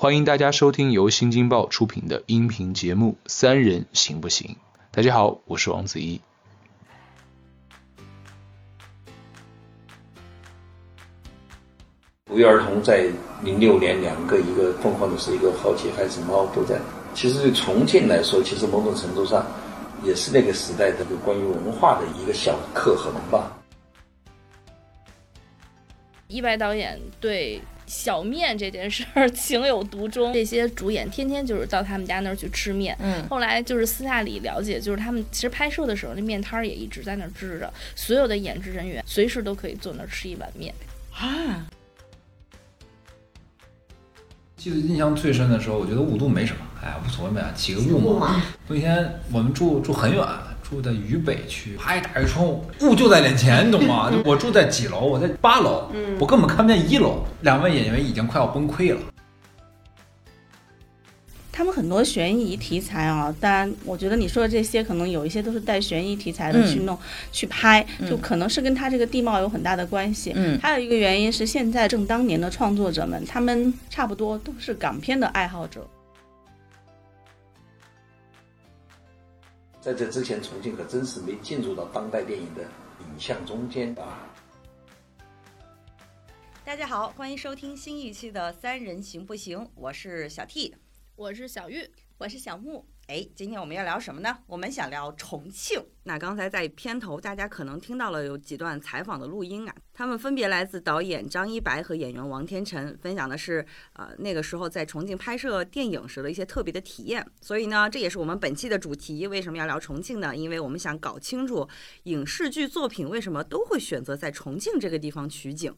欢迎大家收听由新京报出品的音频节目《三人行不行》。大家好，我是王子怡。不约而同，在零六年，两个一个凤凰的是一个好奇孩子猫都在。其实重庆来说，其实某种程度上也是那个时代的关于文化的一个小刻痕吧。一白导演对小面这件事儿情有独钟，这些主演天天就是到他们家那儿去吃面。嗯，后来就是私下里了解，就是他们其实拍摄的时候，那面摊儿也一直在那儿支着，所有的演职人员随时都可以坐那儿吃一碗面。啊，记得印象最深的时候，我觉得雾都没什么，哎，无所谓嘛，起个雾嘛。那天我们住住很远，住在渝北区，啪一打开窗户，雾就在脸前，你懂吗？就我住在几楼？我在八楼，我根本看不见一楼。两位演员已经快要崩溃了。他们很多悬疑题材啊，当然，我觉得你说的这些可能有一些都是带悬疑题材的去弄、去拍，就可能是跟他这个地貌有很大的关系。嗯还有一个原因是现在正当年的创作者们，他们差不多都是港片的爱好者。在这之前，重庆可真是没进入到当代电影的影像中间啊。大家好，欢迎收听新一期的《三人行不行》，我是小 T。我是小玉，我是小木，哎，今天我们要聊什么呢？我们想聊重庆。那刚才在片头，大家可能听到了有几段采访的录音啊，他们分别来自导演张一白和演员王天辰，分享的是呃那个时候在重庆拍摄电影时的一些特别的体验。所以呢，这也是我们本期的主题。为什么要聊重庆呢？因为我们想搞清楚影视剧作品为什么都会选择在重庆这个地方取景。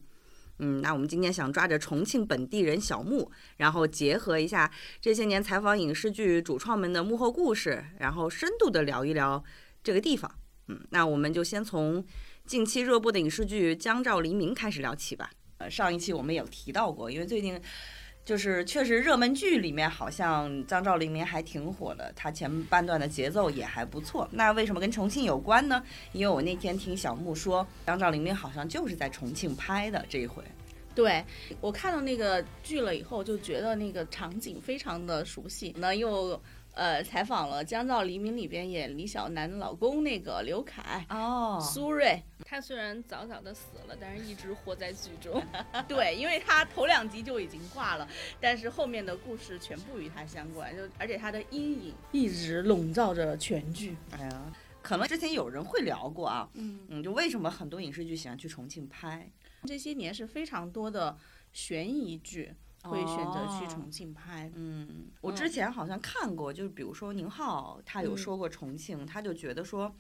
嗯，那我们今天想抓着重庆本地人小木，然后结合一下这些年采访影视剧主创们的幕后故事，然后深度的聊一聊这个地方。嗯，那我们就先从近期热播的影视剧《江照黎明》开始聊起吧。呃，上一期我们有提到过，因为最近就是确实热门剧里面好像江照黎明还挺火的，它前半段的节奏也还不错。那为什么跟重庆有关呢？因为我那天听小木说，江照黎明好像就是在重庆拍的这一回。对我看到那个剧了以后，就觉得那个场景非常的熟悉。那又呃采访了《江照黎明》里边演李小男老公那个刘凯、哦苏芮。他虽然早早的死了，但是一直活在剧中。对，因为他头两集就已经挂了，但是后面的故事全部与他相关，就而且他的阴影一直笼罩着全剧。哎呀，可能之前有人会聊过啊，嗯，嗯，就为什么很多影视剧喜欢去重庆拍？这些年是非常多的悬疑剧会选择去重庆拍。嗯，我之前好像看过，就是比如说宁浩，他有说过重庆，他就觉得说。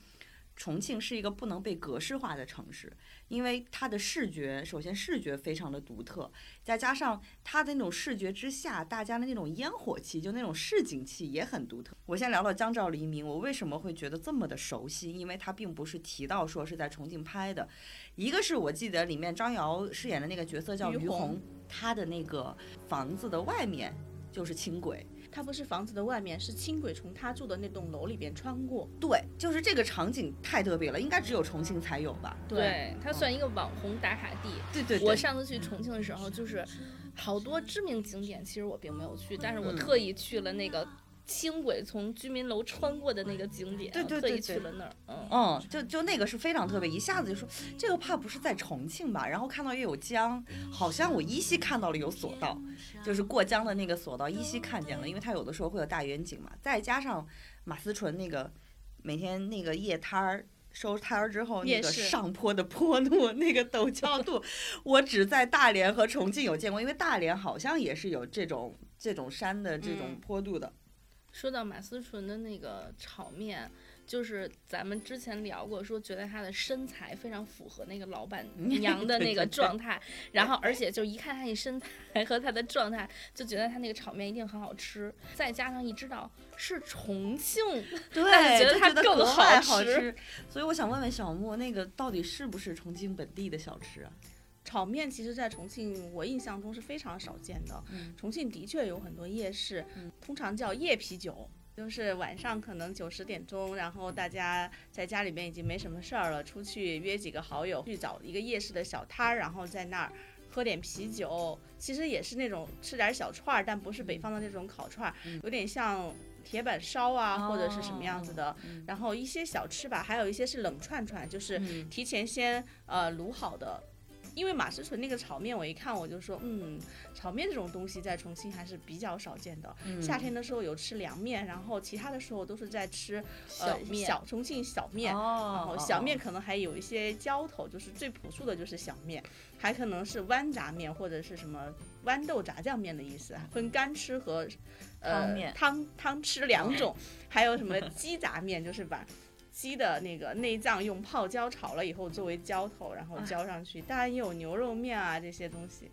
重庆是一个不能被格式化的城市，因为它的视觉，首先视觉非常的独特，再加上它的那种视觉之下，大家的那种烟火气，就那种市井气也很独特。我先聊聊江照黎明，我为什么会觉得这么的熟悉？因为它并不是提到说是在重庆拍的，一个是我记得里面张瑶饰演的那个角色叫于红，她的那个房子的外面就是轻轨。他不是房子的外面，是轻轨从他住的那栋楼里边穿过。对，就是这个场景太特别了，应该只有重庆才有吧？对，它算一个网红打卡地。对对对，我上次去重庆的时候，就是好多知名景点，其实我并没有去，但是我嗯特意去了那个轻轨从居民楼穿过的那个景点，对对对对去了那儿。嗯，嗯，就就那个是非常特别，一下子就说这个怕不是在重庆吧？然后看到又有江，好像我依稀看到了有索道，就是过江的那个索道依稀看见了，因为它有的时候会有大远景嘛，再加上马思纯那个每天那个夜摊儿。收摊儿之后，那个上坡的坡度，那个陡峭度，我只在大连和重庆有见过，因为大连好像也是有这种这种山的这种嗯坡度的。说到马思纯的那个炒面，就是咱们之前聊过，说觉得她的身材非常符合那个老板 娘的那个状态，然后而且就一看她那身材和她的状态，就觉得她那个炒面一定很好吃，再加上一知道是重庆，对，觉得它更好吃。所以我想问问小莫，那个到底是不是重庆本地的小吃啊？炒面其实，在重庆我印象中是非常少见的。嗯重庆的确有很多夜市，嗯通常叫夜啤酒，就是晚上可能九十点钟，然后大家在家里面已经没什么事儿了，出去约几个好友去找一个夜市的小摊儿，然后在那儿喝点啤酒，其实也是那种吃点小串儿，但不是北方的那种烤串儿，嗯有点像铁板烧啊，哦或者是什么样子的。嗯然后一些小吃吧，还有一些是冷串串，就是嗯提前先呃卤好的。因为马思纯那个炒面，我一看我就说，嗯，炒面这种东西在重庆还是比较少见的。嗯夏天的时候有吃凉面，然后其他的时候都是在吃呃小面小重庆小面。然哦后小面可能还有一些浇头，就是最朴素的就是小面，还可能是豌杂面或者是什么豌豆炸酱面的意思，分干吃和呃汤汤汤吃两种，还有什么鸡杂面，就是把。鸡的那个内脏用泡椒炒了以后作为浇头，然后浇上去。当然也有牛肉面啊这些东西。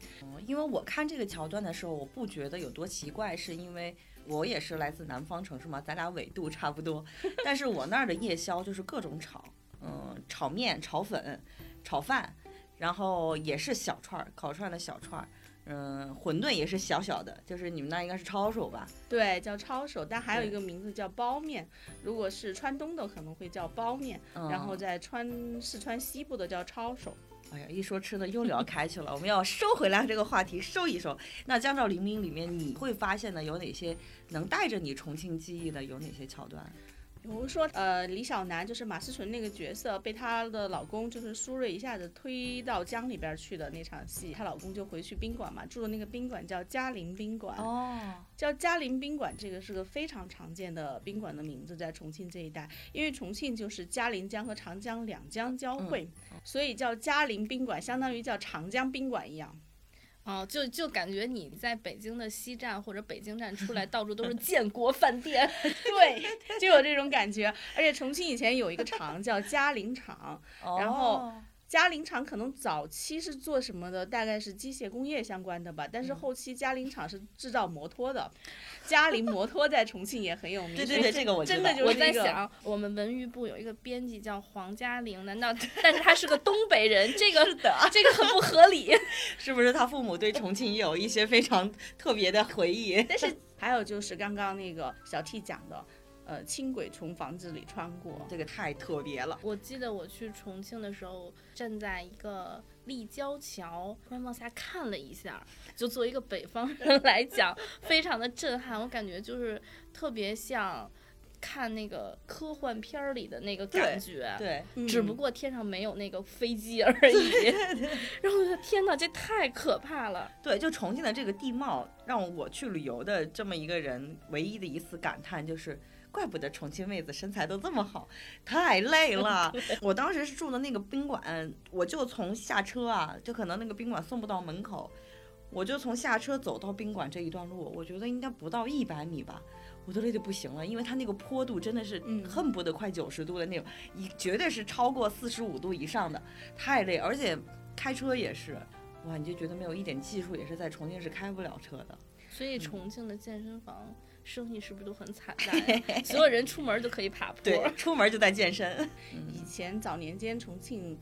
因为我看这个桥段的时候，我不觉得有多奇怪，是因为我也是来自南方城市嘛，咱俩纬度差不多。但是我那儿的夜宵就是各种炒，嗯，炒面、炒粉、炒饭，然后也是小串儿，烤串的小串儿，嗯，馄饨也是小小的，就是你们那应该是抄手吧？对，叫抄手，但还有一个名字叫包面。如果是川东的可能会叫包面，嗯、然后在川四川西部的叫抄手。哎呀，一说吃的又聊开去了，我们要收回来这个话题，收一收。那《江照黎明》里面你会发现呢，有哪些能带着你重庆记忆的，有哪些桥段？比如说，呃，李小男就是马思纯那个角色，被她的老公就是苏芮一下子推到江里边去的那场戏，她老公就回去宾馆嘛，住的那个宾馆叫嘉陵宾馆。哦，叫嘉陵宾馆，这个是个非常常见的宾馆的名字，在重庆这一带，因为重庆就是嘉陵江和长江两江交汇，所以叫嘉陵宾馆，相当于叫长江宾馆一样。哦，就就感觉你在北京的西站或者北京站出来，到处都是建国饭店。对，就有这种感觉。而且重庆以前有一个厂叫嘉陵厂，然后哦嘉陵厂可能早期是做什么的？大概是机械工业相关的吧。但嗯是后期嘉陵厂是制造摩托的，嘉陵摩托在重庆也很有名。对对对，这个我知道真的就我是在想，我们文娱部有一个编辑叫黄嘉玲，难道？但是他是个东北人，这个这个很不合理。是不是他父母对重庆也有一些非常特别的回忆？但是还有就是刚刚那个小 T 讲的，呃，轻轨从房子里穿过。这个太特别了。我记得我去重庆的时候，站在一个立交桥，突然往下看了一下，就作为一个北方人来讲，非常的震撼。我感觉就是特别像看那个科幻片儿里的那个感觉。对，只不过天上没有那个飞机而已，然后我就天哪，这太可怕了！对，就重庆的这个地貌，让我去旅游的这么一个人，唯一的一次感叹就是。怪不得重庆妹子身材都这么好，太累了。我当时是住的那个宾馆，我就从下车啊，就可能那个宾馆送不到门口，我就从下车走到宾馆这一段路，我觉得应该不到一百米吧，我都累得不行了，因为它那个坡度真的是嗯恨不得快九十度的那种，一绝对是超过四十五度以上的，太累，而且开车也是。哇，你就觉得没有一点技术，也是在重庆是开不了车的。所以重庆的健身房生意是不是都很惨 淡呀？所有人出门就可以爬坡。对，出门就在健身。以前早年间重庆。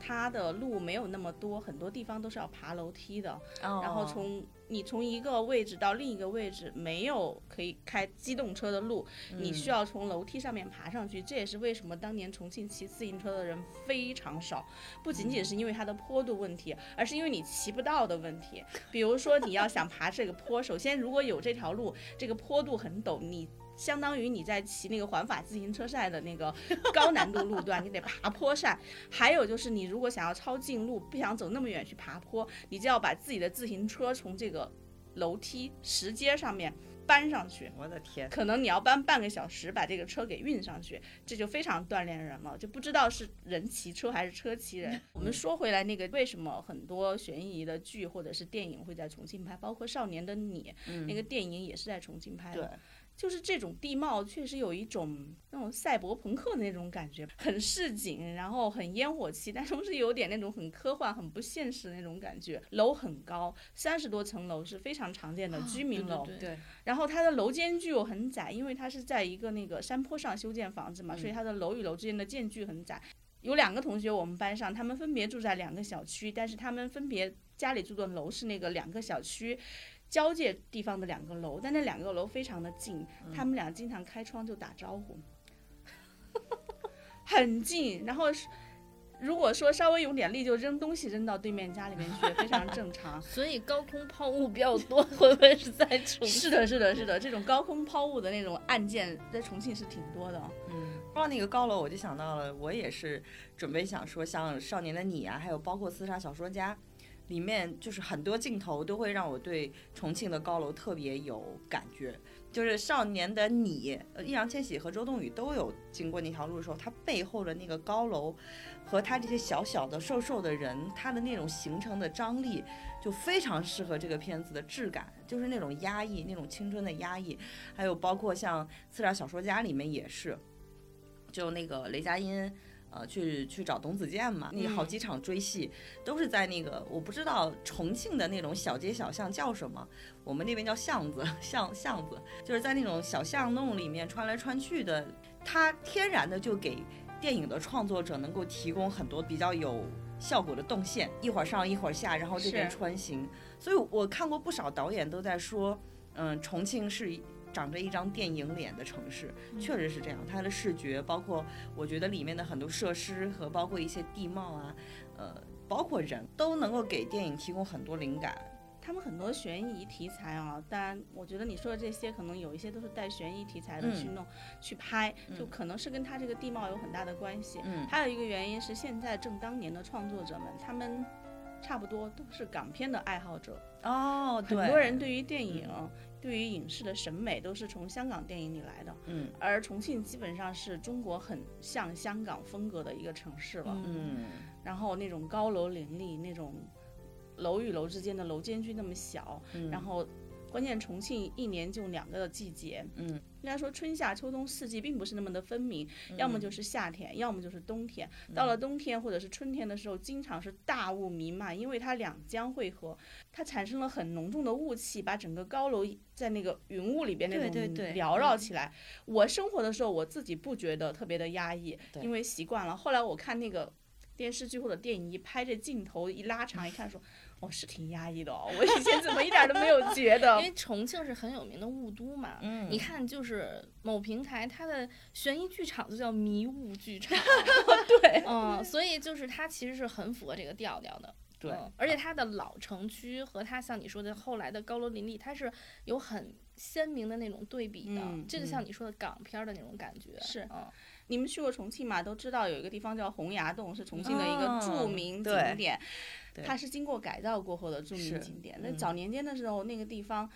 它的路没有那么多，很多地方都是要爬楼梯的。然然后从你从一个位置到另一个位置，没有可以开机动车的路，你需要从楼梯上面爬上去。这也是为什么当年重庆骑自行车的人非常少，不仅仅是因为它的坡度问题，而是因为你骑不到的问题。比如说你要想爬这个坡，首先如果有这条路，这个坡度很陡，你。相当于你在骑那个环法自行车赛的那个 高难度路段，你得爬坡赛。还有就是，你如果想要抄近路，不想走那么远去爬坡，你就要把自己的自行车从这个楼梯石阶上面搬上去。我的天，可能你要搬半个小时把这个车给运上去，这就非常锻炼人了，就不知道是人骑车还是车骑人。我们说回来，那个为什么很多悬疑的剧或者是电影会在重庆拍，包括《少年的你》那个电影也是在重庆拍的。对。就是这种地貌确实有一种那种赛博朋克的那种感觉，很市井，然后很烟火气，但同时有点那种很科幻、很不现实的那种感觉。楼很高，三十多层楼是非常常见的居民楼。对对，然后它的楼间距又很窄，因为它是在一个那个山坡上修建房子嘛，嗯所以它的楼与楼之间的间距很窄。有两个同学，我们班上，他们分别住在两个小区，但是他们分别家里住的楼是那个两个小区。交界地方的两个楼，但那两个楼非常的近，他们俩经常开窗就打招呼，很近。然后是如果说稍微用点力就扔东西扔到对面家里面去，非常正常。所以高空抛物比较多，会不会是在重庆？是的，是的，是的，这种高空抛物的那种案件在重庆是挺多的。嗯，说到那个高楼，我就想到了，我也是准备想说，像《少年的你》啊，还有包括《刺杀小说家》，里面就是很多镜头都会让我对重庆的高楼特别有感觉。就是《少年的你》，呃，易烊千玺和周冬雨都有经过那条路的时候，他背后的那个高楼，和他这些小小的、瘦瘦的人，他的那种形成的张力，就非常适合这个片子的质感，就是那种压抑、那种青春的压抑。还有包括像《刺杀小说家》里面也是，就那个雷佳音。呃，去去找董子健嘛，那好几场追戏都是在那个我不知道重庆的那种小街小巷叫什么，我们那边叫巷子，巷巷子，就是在那种小巷弄里面穿来穿去的，它天然的就给电影的创作者能够提供很多比较有效果的动线，一会儿上一会儿下，然后这边穿行。所以我看过不少导演都在说，嗯，重庆是。长着一张电影脸的城市，确实是这样。它的视觉，包括我觉得里面的很多设施和包括一些地貌啊，呃，包括人都能够给电影提供很多灵感。他们很多悬疑题材啊，当然，我觉得你说的这些可能有一些都是带悬疑题材的去弄去拍，就可能是跟他这个地貌有很大的关系。嗯，还有一个原因是现在正当年的创作者们，他们差不多都是港片的爱好者哦，很多人对于电影。对于影视的审美都是从香港电影里来的，嗯，而重庆基本上是中国很像香港风格的一个城市了，嗯，然后那种高楼林立，那种楼与楼之间的楼间距那么小，然后。关键重庆一年就两个季节，嗯，应该说春夏秋冬四季并不是那么的分明，要么就是夏天，要么就是冬天。到了冬天或者是春天的时候，经常是大雾弥漫，因为它两江汇合，它产生了很浓重的雾气，把整个高楼在那个云雾里边那种缭绕起来。我生活的时候，我自己不觉得特别的压抑，因为习惯了。后来我看那个电视剧或者电影一拍这镜头一拉长一看说。哦，是挺压抑的哦，我以前怎么一点都没有觉得？因为重庆是很有名的雾都嘛，嗯，你看就是某平台它的悬疑剧场就叫迷雾剧场，对，嗯，所以就是它其实是很符合这个调调的，对，而且它的老城区和它像你说的后来的高楼林立，它是有很鲜明的那种对比的，这就像你说的港片的那种感觉，是，嗯。你们去过重庆嘛？都知道有一个地方叫洪崖洞，是重庆的一个著名景点，它是经过改造过后的著名景点。那早年间的时候，那个地方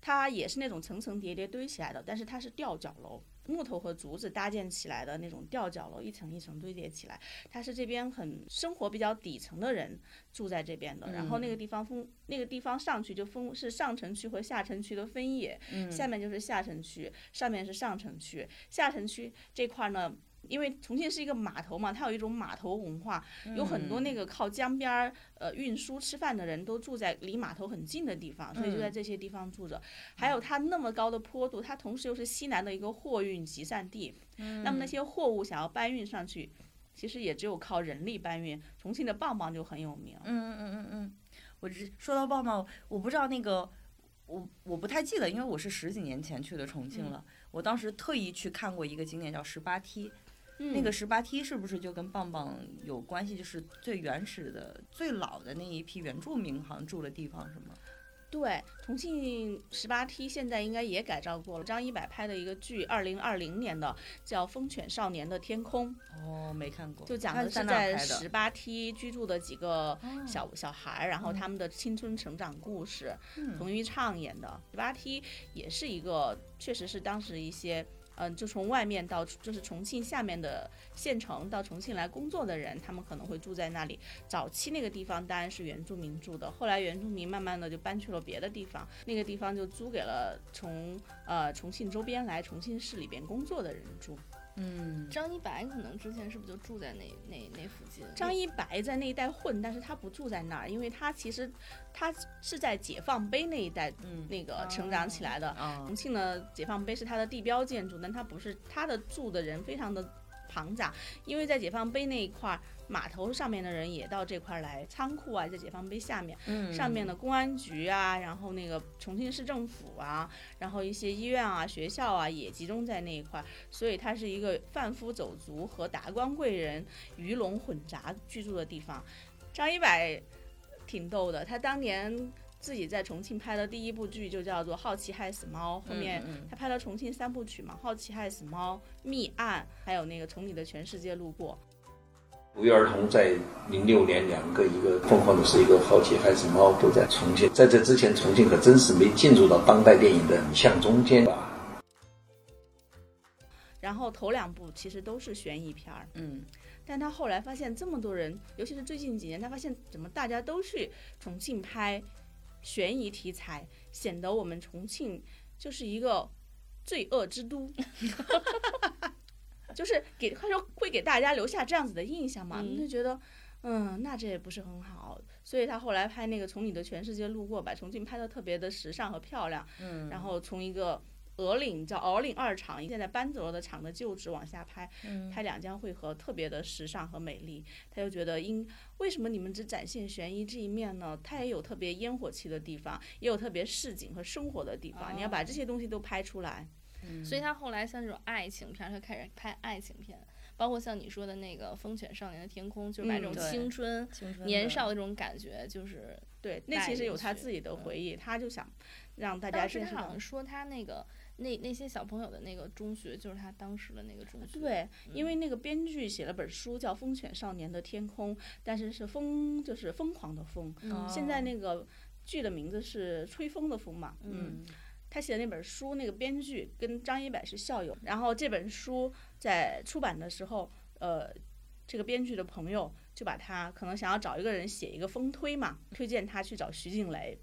它也是那种层层叠叠堆起来的，但是它是吊脚楼。木头和竹子搭建起来的那种吊脚楼，一层一层堆叠起来。它是这边很生活比较底层的人住在这边的。然后那个地方分，那个地方上去就分是上城区和下城区的分野。下面就是下城区，上面是上城区。下城区这块呢。因为重庆是一个码头嘛，它有一种码头文化，有很多那个靠江边儿呃运输吃饭的人都住在离码头很近的地方，所以就在这些地方住着。还有它那么高的坡度，它同时又是西南的一个货运集散地，那么那些货物想要搬运上去，其实也只有靠人力搬运。重庆的棒棒就很有名。嗯嗯嗯嗯，我只说到棒棒，我不知道那个我我不太记得，因为我是十几年前去的重庆了，我当时特意去看过一个景点叫十八梯。那个十八梯是不是就跟棒棒有关系？就是最原始的、最老的那一批原住民好像住的地方，是吗？对，重庆十八梯现在应该也改造过了。张一白拍的一个剧，二零二零年的叫《疯犬少年的天空》。哦，没看过。就讲的是在十八梯居住的几个小小孩，然后他们的青春成长故事。嗯冯昱畅演的十八梯也是一个，确实是当时一些。嗯，就从外面到就是重庆下面的县城到重庆来工作的人，他们可能会住在那里。早期那个地方当然是原住民住的，后来原住民慢慢的就搬去了别的地方，那个地方就租给了从呃重庆周边来重庆市里边工作的人住。嗯，张一白可能之前是不是就住在那那那附近？张一白在那一带混，但是他不住在那儿，因为他其实他是在解放碑那一带，嗯，那个成长起来的。重庆的解放碑是他的地标建筑，但他不是他的住的人非常的庞杂，因为在解放碑那一块儿，码头上面的人也到这块儿来，仓库啊在解放碑下面，嗯上面的公安局啊，然后那个重庆市政府啊，然后一些医院啊、学校啊也集中在那一块儿，所以它是一个贩夫走卒和达官贵人鱼龙混杂居住的地方。张一柏挺逗的，他当年自己在重庆拍的第一部剧就叫做《好奇害死猫》，后面他拍了重庆三部曲嘛，《好奇害死猫》、《密案》，还有那个《从你的全世界路过》。不约而同，在零六年，两个一个凤凰的是一个好奇害死猫都在重庆。在这之前，重庆可真是没进入到当代电影的影像中间吧。然后头两部其实都是悬疑片儿，嗯但他后来发现这么多人，尤其是最近几年，他发现怎么大家都去重庆拍悬疑题材，显得我们重庆就是一个罪恶之都，就是给他说会给大家留下这样子的印象嘛，嗯就觉得。嗯，那这也不是很好，所以他后来拍那个《从你的全世界路过》，把重庆拍的特别的时尚和漂亮，嗯，然后从一个鹅岭叫鹅岭二厂，现在搬走了的厂的旧址往下拍，嗯拍两江汇合，特别的时尚和美丽。他就觉得应为什么你们只展现悬疑这一面呢？它也有特别烟火气的地方，也有特别市井和生活的地方，你要把这些东西都拍出来。所以他后来像这种爱情片，他开始拍爱情片，包括像你说的那个《风犬少年的天空》，就是把这种青春、年少的这种感觉，就是对，那其实有他自己的嗯回忆，他就想让大家当时认识到他好像。说他那个那那些小朋友的那个中学，就是他当时的那个中学。对，因为那个编剧写了本书叫《风犬少年的天空》，但是是疯就是疯狂的疯。嗯现在那个剧的名字是吹风的风嘛，嗯他写的那本书，那个编剧跟张一柏是校友。然后这本书在出版的时候，呃，这个编剧的朋友就把他可能想要找一个人写一个风推嘛，推荐他去找徐静蕾。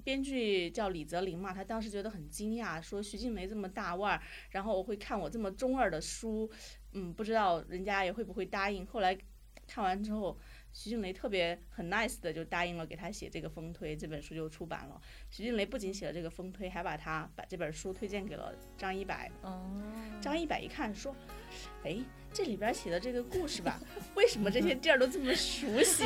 编剧叫李泽林嘛，他当时觉得很惊讶，说徐静蕾这么大腕儿，然后我会看我这么中二的书，嗯，不知道人家也会不会答应。后来看完之后，徐静蕾特别很 nice 的就答应了给他写这个风推，这本书就出版了。徐静蕾不仅写了这个风推，还把他把这本书推荐给了张一白。哦，张一白一看说：“哎，这里边写的这个故事吧，为什么这些地儿都这么熟悉？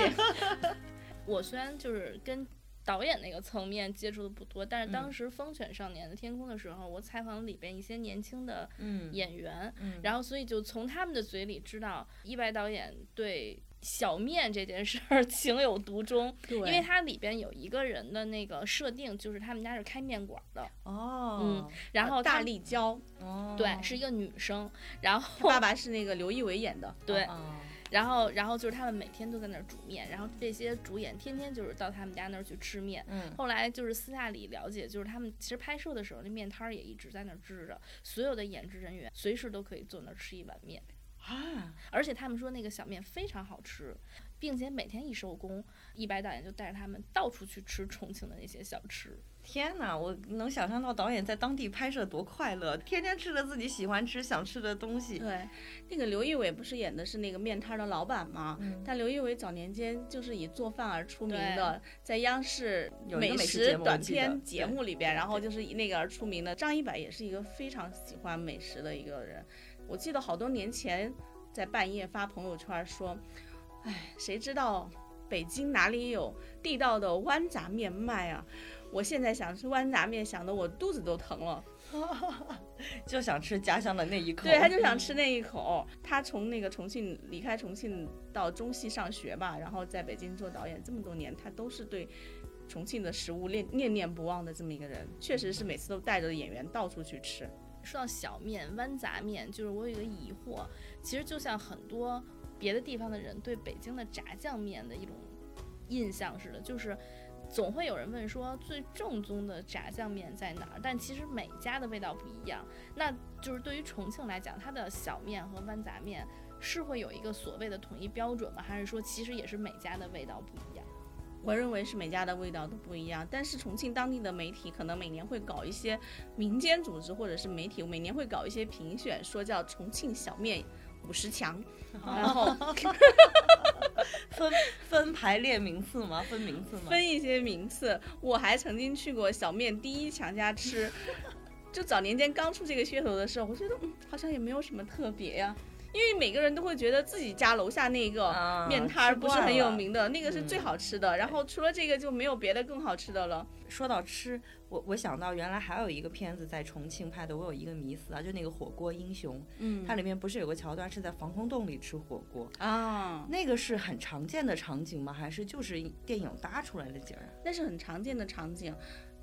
我虽然就是跟导演那个层面接触的不多，但是当嗯。时《风犬少年的天空》的时候，我采访了里边一些年轻的嗯。演员，嗯。然后所以就从他们的嘴里知道一白导演对小面这件事儿 情有独钟，对因为它里边有一个人的那个设定，就是他们家是开面馆的，哦，嗯然后大力娇，哦，对是一个女生，然后爸爸是那个刘仪伟演的。对，哦然后然后就是他们每天都在那儿煮面，然后这些主演天天就是到他们家那儿去吃面。嗯后来就是私下里了解，就是他们其实拍摄的时候，那面摊儿也一直在那儿支着，所有的演职人员随时都可以坐那儿吃一碗面，啊，而且他们说那个小面非常好吃，并且每天一收工，一白导演就带着他们到处去吃重庆的那些小吃。天哪，我能想象到导演在当地拍摄多快乐，天天吃着自己喜欢吃、想吃的东西。对，那个刘仪伟不是演的是那个面摊的老板吗？嗯但刘仪伟早年间就是以做饭而出名的，在央视美食食短片节目里边，然后就是以那个而出名的。张一白也是一个非常喜欢美食的一个人。我记得好多年前在半夜发朋友圈说：“哎，谁知道北京哪里有地道的豌杂面卖啊？”我现在想吃豌杂面，想的我肚子都疼了。就想吃家乡的那一口。对，他就想吃那一口。他从那个重庆离开重庆到中戏上学吧，然后在北京做导演这么多年，他都是对重庆的食物念念念不忘的这么一个人。确实是每次都带着演员到处去吃。说到小面、豌杂面，就是我有一个疑惑，其实就像很多别的地方的人对北京的炸酱面的一种印象似的，就是总会有人问说最正宗的炸酱面在哪儿，但其实每家的味道不一样。那就是对于重庆来讲，它的小面和豌杂面是会有一个所谓的统一标准吗？还是说其实也是每家的味道不一样？我认为是每家的味道都不一样，但是重庆当地的媒体可能每年会搞一些民间组织或者是媒体每年会搞一些评选，说叫重庆小面五十强，然后 分分排列名次吗？分名次吗？分一些名次。我还曾经去过小面第一强家吃，就早年间刚出这个噱头的时候，我觉得嗯好像也没有什么特别呀、因为每个人都会觉得自己家楼下那个啊面摊儿不是很有名的，那个是最嗯好吃的。然后除了这个就没有别的更好吃的了。说到吃，我我想到原来还有一个片子在重庆拍的，我有一个迷思啊，就那个火锅英雄，嗯它里面不是有个桥段是在防空洞里吃火锅，啊，那个是很常见的场景吗？还是就是电影搭出来的景儿？那是很常见的场景。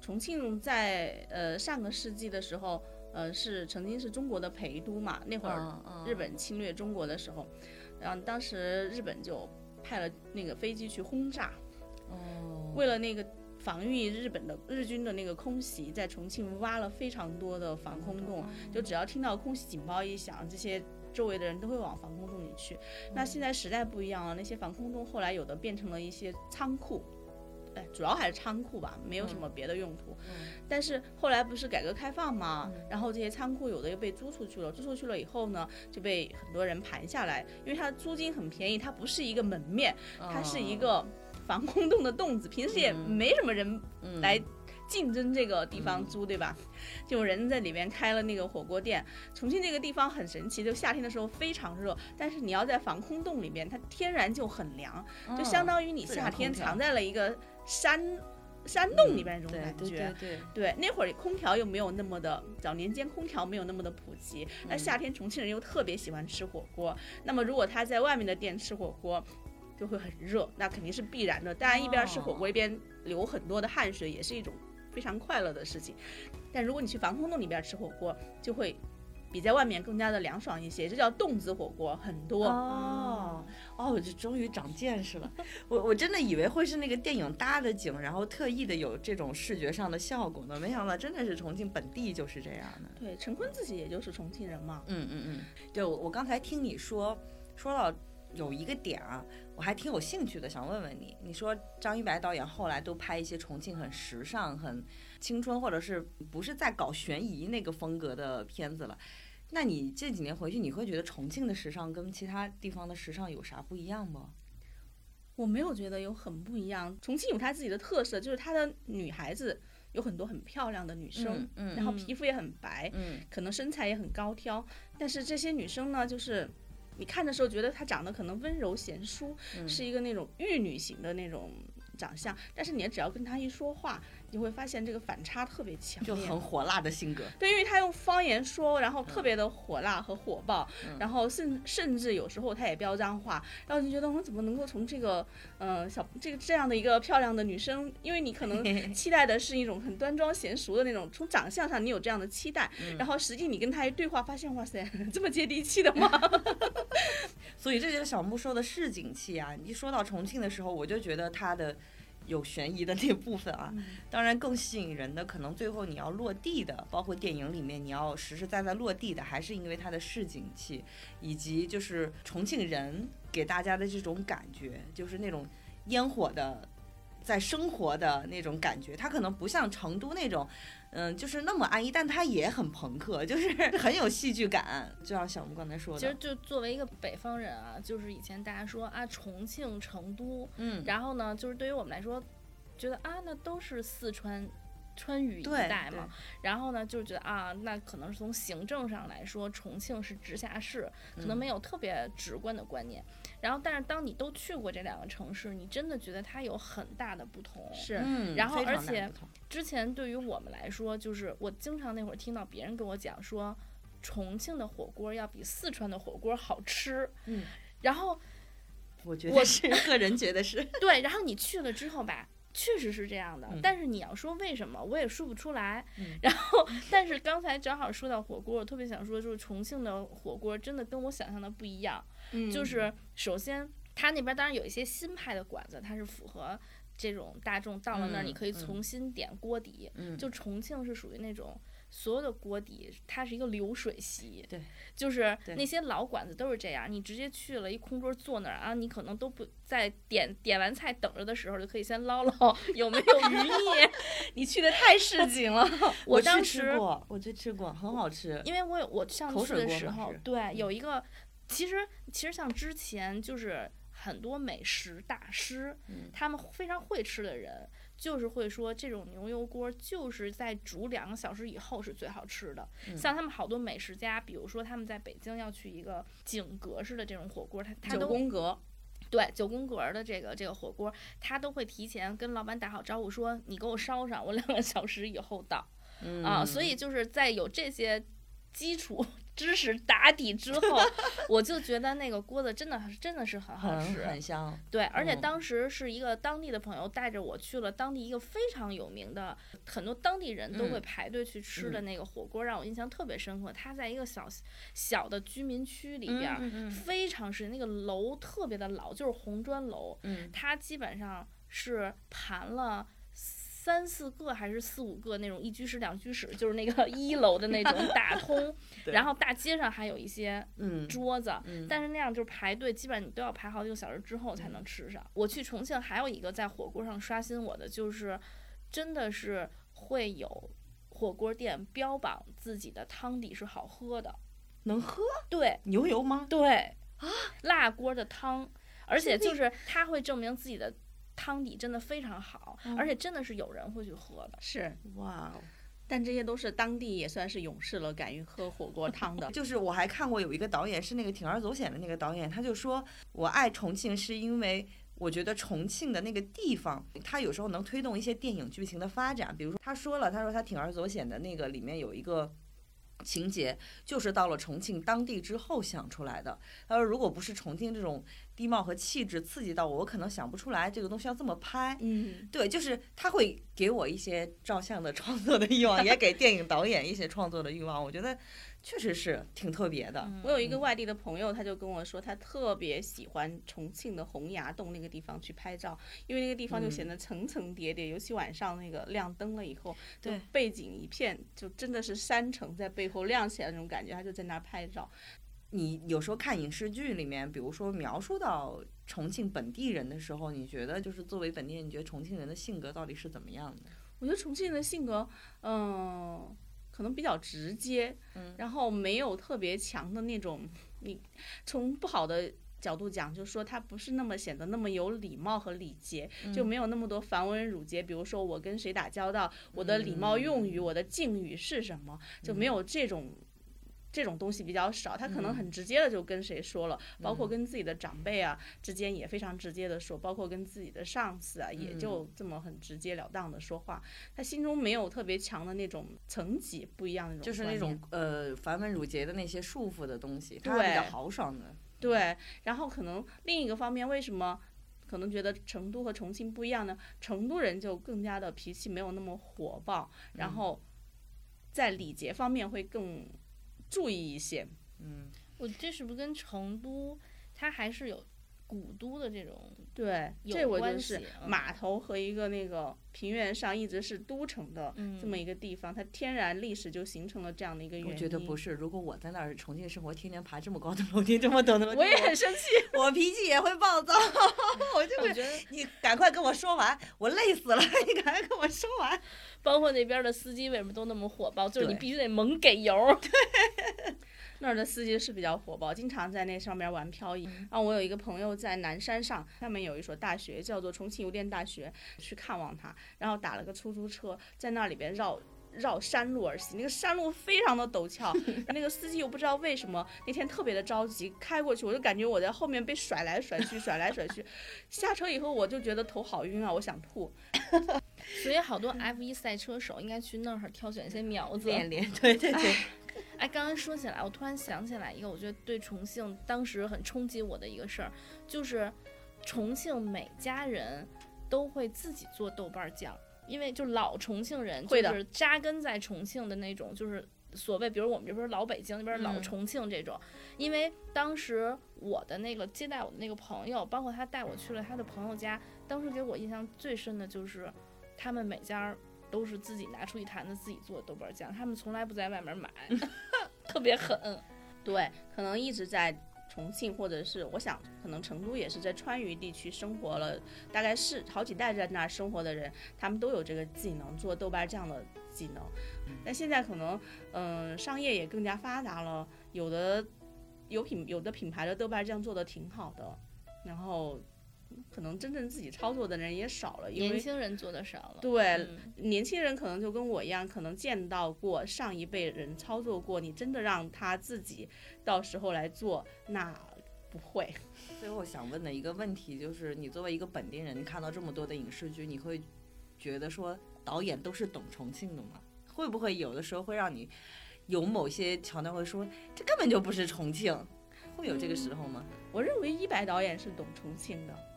重庆在呃上个世纪的时候，呃是曾经是中国的陪都嘛，那会儿日本侵略中国的时候，然后当时日本就派了那个飞机去轰炸，哦，为了那个防御日本的日军的那个空袭，在重庆挖了非常多的防空洞，就只要听到空袭警报一响，这些周围的人都会往防空洞里去。那现在时代不一样了，那些防空洞后来有的变成了一些仓库。哎，主要还是仓库吧，没有什么别的用途。但是后来不是改革开放嘛，然后这些仓库有的又被租出去了，租出去了以后呢，就被很多人盘下来，因为它的租金很便宜，它不是一个门面，它是一个防空洞的洞子，平时也没什么人来竞争这个地方租，对吧？就有人在里面开了那个火锅店。重庆这个地方很神奇，就夏天的时候非常热，但是你要在防空洞里面，它天然就很凉，就相当于你夏天藏在了一个山山洞里面那种对对感觉。对对，对，那会儿空调又没有那么的，早年间空调没有那么的普及。那夏天重庆人又特别喜欢吃火锅，那么如果他在外面的店吃火锅，就会很热，那肯定是必然的。当然，一边吃火锅一边流很多的汗水，也是一种非常快乐的事情。但如果你去防空洞里边吃火锅，就会比在外面更加的凉爽一些，这叫洞子火锅，很多。哦哦，我这终于长见识了。我我真的以为会是那个电影搭的景，然后特意的有这种视觉上的效果呢，没想到真的是重庆本地就是这样的。对，陈坤自己也就是重庆人嘛。嗯嗯嗯，对我我刚才听你说说到有一个点啊，我还挺有兴趣的，想问问你，你说张一白导演后来都拍一些重庆很时尚、很青春，或者是不是在搞悬疑那个风格的片子了？那你这几年回去，你会觉得重庆的时尚跟其他地方的时尚有啥不一样吗？我没有觉得有很不一样，重庆有它自己的特色，就是它的女孩子有很多很漂亮的女生，嗯然后皮肤也很白，嗯可能身材也很高挑，但是这些女生呢，就是你看的时候觉得她长得可能温柔贤淑，嗯。是一个那种玉女型的那种长相，但是你只要跟她一说话，你会发现这个反差特别强就，很火辣的性格。对，因为他用方言说，然后特别的火辣和火爆，嗯然后甚甚至有时候他也飙脏话，然后你就觉得我怎么能够从这个呃小这个这样的一个漂亮的女生，因为你可能 期待的是一种很端庄娴熟的那种，从长相上你有这样的期待，嗯然后实际你跟他一对话，发现哇塞，这么接地气的吗？所以这就是小木说的市井气啊！你一说到重庆的时候，我就觉得他的有悬疑的那部分啊，当然更吸引人的，可能最后你要落地的，包括电影里面你要实实在在落地的，还是因为它的市井气，以及就是重庆人给大家的这种感觉，就是那种烟火的。在生活的那种感觉，它可能不像成都那种，嗯，就是那么安逸，但它也很朋克，就是很有戏剧感。就像小木刚才说的，其实就作为一个北方人啊，就是以前大家说啊，重庆、成都，嗯，然后呢，就是对于我们来说，觉得啊，那都是四川。川渝一带嘛，然后呢，就是觉得啊，那可能是从行政上来说，重庆是直辖市，可能没有特别直观的观念。然后，但是当你都去过这两个城市，你真的觉得它有很大的不同。是嗯，然后而且之前对于我们来说，就是我经常那会儿听到别人跟我讲说，重庆的火锅要比四川的火锅好吃。嗯，然后我觉得我是个人觉得是，对，然后你去了之后吧，确实是这样的。嗯但是你要说为什么，我也说不出来。嗯然后，但是刚才正好说到火锅，我特别想说，就是重庆的火锅真的跟我想象的不一样。嗯就是首先，它那边当然有一些新派的馆子，它是符合这种大众到了那儿，嗯你可以嗯重新点锅底。嗯就重庆是属于那种所有的锅底，它是一个流水席。对，就是那些老馆子都是这样，你直接去了一空桌坐那儿啊，你可能都不在点点完菜等着的时候，就可以先捞捞有没有 余孽。你去的太市井了。我当去吃时过，我去吃过，很好吃。因为我有我上次的时候对，有一个，其实其实像之前就是很多美食大师，嗯他们非常会吃的人，就是会说这种牛油锅就是在煮两个小时以后是最好吃的。嗯像他们好多美食家，比如说他们在北京要去一个井格式的这种火锅，他他九都宫格，对九宫格儿的这个这个火锅，他都会提前跟老板打好招呼说，你给我烧上，我两个小时以后到。嗯啊，所以就是在有这些基础知识打底之后，我就觉得那个锅子真的真的是很好吃。很香。对，而且嗯当时是一个当地的朋友带着我去了当地一个非常有名的，很多当地人都会嗯排队去吃的那个火锅，让我印象特别深刻。它在一个小小的居民区里边非常是那个楼特别的老，就是红砖楼，嗯它基本上是盘了。三四个还是四五个那种一居室、两居室，就是那个一楼的那种打 通，然后大街上还有一些嗯桌子，嗯。但是那样就是排队，基本上你都要排好几个小时之后才能吃上。我去重庆还有一个在火锅上刷新我的，就是真的是会有火锅店标榜自己的汤底是好喝的，能喝？对。牛油吗？对啊，辣锅的汤，而且就是他会证明自己的汤底真的非常好，而且真的是有人会去喝的。是，哇哦！但这些都是当地也算是勇士了，敢于喝火锅汤的。就是我还看过有一个导演是那个铤而走险的那个导演，他就说我爱重庆是因为我觉得重庆的那个地方，它有时候能推动一些电影剧情的发展。比如说他说了，他说他铤而走险的那个里面有一个。情节就是到了重庆当地之后想出来的。他说，如果不是重庆这种地貌和气质刺激到我，我可能想不出来这个东西要这么拍。嗯，对，就是他会给我一些照相的创作的欲望，也给电影导演一些创作的欲望。我觉得确实是挺特别的。我有一个外地的朋友，他就跟我说，他特别喜欢重庆的洪崖洞那个地方去拍照，因为那个地方就显得层层叠叠，尤其晚上那个亮灯了以后，就对背景一片，就真的是山城在背后亮起来那种感觉，他就在那儿拍照。你有时候看影视剧里面，比如说描述到重庆本地人的时候，你觉得就是作为本地人，你觉得重庆人的性格到底是怎么样的？我觉得重庆人的性格，嗯、可能比较直接，嗯然后没有特别强的那种，你从不好的。角度讲，就是说他不是那么显得那么有礼貌和礼节，就没有那么多繁文缛节。比如说我跟谁打交道，我的礼貌用语、我的敬语是什么，就没有这种。这种东西比较少，他可能很直接的就跟谁说了，包括跟自己的长辈啊之间也非常直接的说，包括跟自己的上司啊，也就这么很直截了当的说话。他心中没有特别强的那种层级不一样的那种就是那种呃繁文缛节的那些束缚的东西，他比较豪爽的。对，然后可能另一个方面，为什么可能觉得成都和重庆不一样呢？成都人就更加的脾气没有那么火爆，然后在礼节方面会更注意一些。嗯，我这是不是跟成都它还是有古都的这种对，有这我关就是码头和一个那个平原上一直是都城的这么一个地方，它天然历史就形成了这样的一个原因。我觉得不是，如果我在那儿重庆生活，天天爬这么高的楼梯，这么陡的楼梯，我也很生气。我脾气也会暴躁，我就会觉得你赶快跟我说完，我累死了，你赶快跟我说完。包括那边的司机为什么都那么火爆，就是你必须得猛给油。那儿的司机是比较火爆，经常在那上面玩漂移。然后我有一个朋友在南山上，上面有一所大学叫做重庆邮电大学，去看望他，然后打了个出租车，在那里边绕。绕山路而行，那个山路非常的陡峭，那个司机又不知道为什么那天特别的着急，开过去我就感觉我在后面被甩来甩去，甩来甩去。下车以后我就觉得头好晕啊，我想吐。所以好多 F 一赛车手应该去那儿挑选一些苗子。练练，对对对，哎，刚刚说起来，我突然想起来一个，我觉得对重庆当时很冲击我的一个事儿，就是重庆每家人都会自己做豆瓣酱，因为就老重庆人就是扎根在重庆的那种，就是所谓，比如我们这边老北京那边老嗯。重庆这种，因为当时我的那个接待我的那个朋友，包括他带我去了他的朋友家，当时给我印象最深的就是他们每家都是自己拿出一坛子自己做的豆瓣酱，他们从来不在外面买，特别狠。对，可能一直在重庆，或者是我想，可能成都也是在川渝地区生活了，大概是好几代在那儿生活的人，他们都有这个技能，做豆瓣酱的技能。但现在可能，嗯、商业也更加发达了，有的有品有的品牌的豆瓣酱做的挺好的，然后可能真正自己操作的人也少了，因为年轻人做的少了。对、嗯年轻人可能就跟我一样，可能见到过上一辈人操作过，你真的让他自己到时候来做，那不会。最后想问的一个问题就是，你作为一个本地人，你看到这么多的影视剧，你会觉得说导演都是懂重庆的吗？会不会有的时候会让你有某些桥段会说这根本就不是重庆，会有这个时候吗？我认为一白导演是懂重庆的，嗯，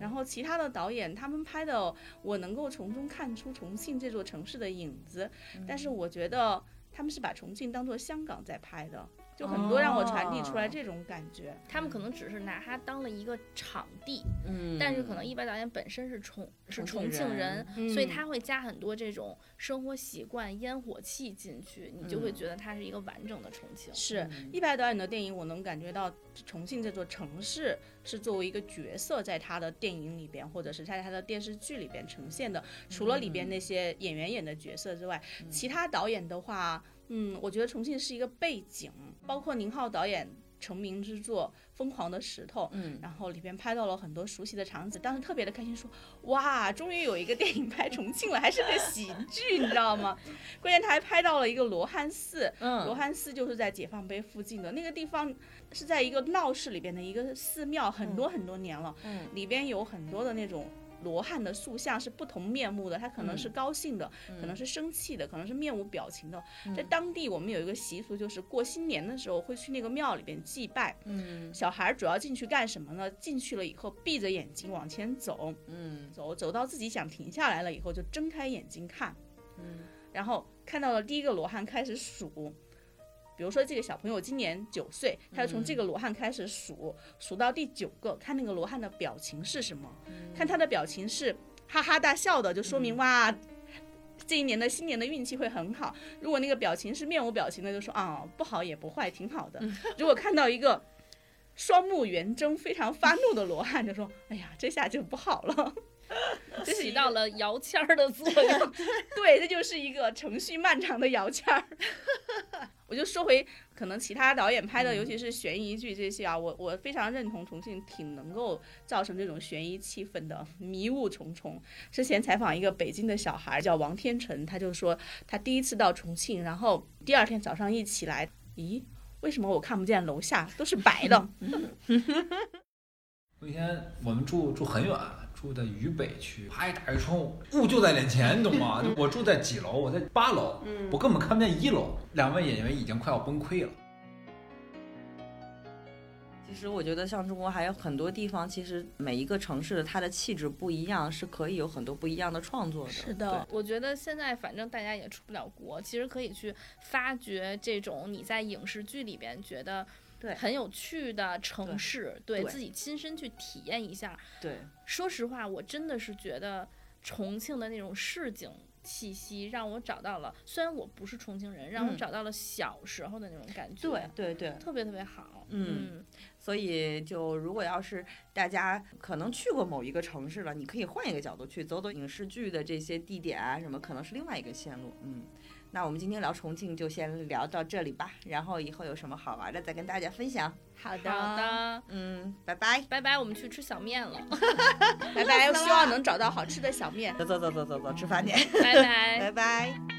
然后其他的导演他们拍的，我能够从中看出重庆这座城市的影子，但是。我觉得他们是把重庆当做香港在拍的，就很多让我传递出来这种感觉。他们可能只是拿它当了一个场地，嗯但是可能一白导演本身是重是重庆人人，所以嗯他会加很多这种生活习惯、烟火气进去，你就会嗯觉得它是一个完整的重庆。是嗯一白导演的电影，我能感觉到重庆这座城市是作为一个角色，在他的电影里边，或者是在他的电视剧里边呈现的。除了里边那些演员演的角色之外，其他导演的话，嗯，我觉得重庆是一个背景，包括宁浩导演成名之作《疯狂的石头》，嗯然后里边拍到了很多熟悉的场景，当时特别的开心说，哇，终于有一个电影拍重庆了，还是个喜剧，你知道吗？关键他还拍到了一个罗汉寺，嗯罗汉寺就是在解放碑附近的那个地方，是在一个闹市里边的一个寺庙，很多很多年了，嗯里边有很多的那种。罗汉的塑像是不同面目的，他可能是高兴的，可能是生气的，可能是面无表情的。在当地，我们有一个习俗，就是过新年的时候会去那个庙里边祭拜。嗯小孩儿主要进去干什么呢？进去了以后，闭着眼睛往前走，嗯走走到自己想停下来了以后，就睁开眼睛看，嗯然后看到了第一个罗汉开始数。比如说这个小朋友今年九岁，他就从这个罗汉开始数，数到第九个，看那个罗汉的表情是什么，看他的表情是哈哈大笑的，就说明哇，这一年的新年的运气会很好。如果那个表情是面无表情的，就说啊不好也不坏，挺好的。如果看到一个双目圆睁、非常发怒的罗汉，就说哎呀这下就不好了。起到了摇签儿的作用。对，这就是一个程序漫长的摇签儿。我就说回可能其他导演拍的，尤其是悬疑剧这些啊，我我非常认同重庆挺能够造成这种悬疑气氛的，迷雾重重。之前采访一个北京的小孩叫王天成，他就说他第一次到重庆，然后第二天早上一起来，咦，为什么我看不见楼下都是白的？有一天我们住住很远，住在渝北区，啪一打开窗户，雾就在脸前，你懂吗？就 我住在几楼？我在八楼，我根本看不见一楼。两位演员已经快要崩溃了。其实我觉得像中国还有很多地方，其实每一个城市的它的气质不一样，是可以有很多不一样的创作的。是的我觉得现在反正大家也出不了国，其实可以去发掘这种你在影视剧里边觉得对很有趣的城市，对对自己亲身去体验一下。对说实话，我真的是觉得重庆的那种市井气息，让我找到了，虽然我不是重庆人，让我嗯找到了小时候的那种感觉，对对对，特别特别好。嗯所以就如果要是大家可能去过某一个城市了，你可以换一个角度去走走影视剧的这些地点啊，什么可能是另外一个线路。嗯，那我们今天聊重庆就先聊到这里吧，然后以后有什么好玩的再跟大家分享。好的，好的，嗯，拜拜。拜拜，我们去吃小面了，拜拜，希望能找到好吃的小面。走走走走走走，吃饭去，拜拜 拜。拜。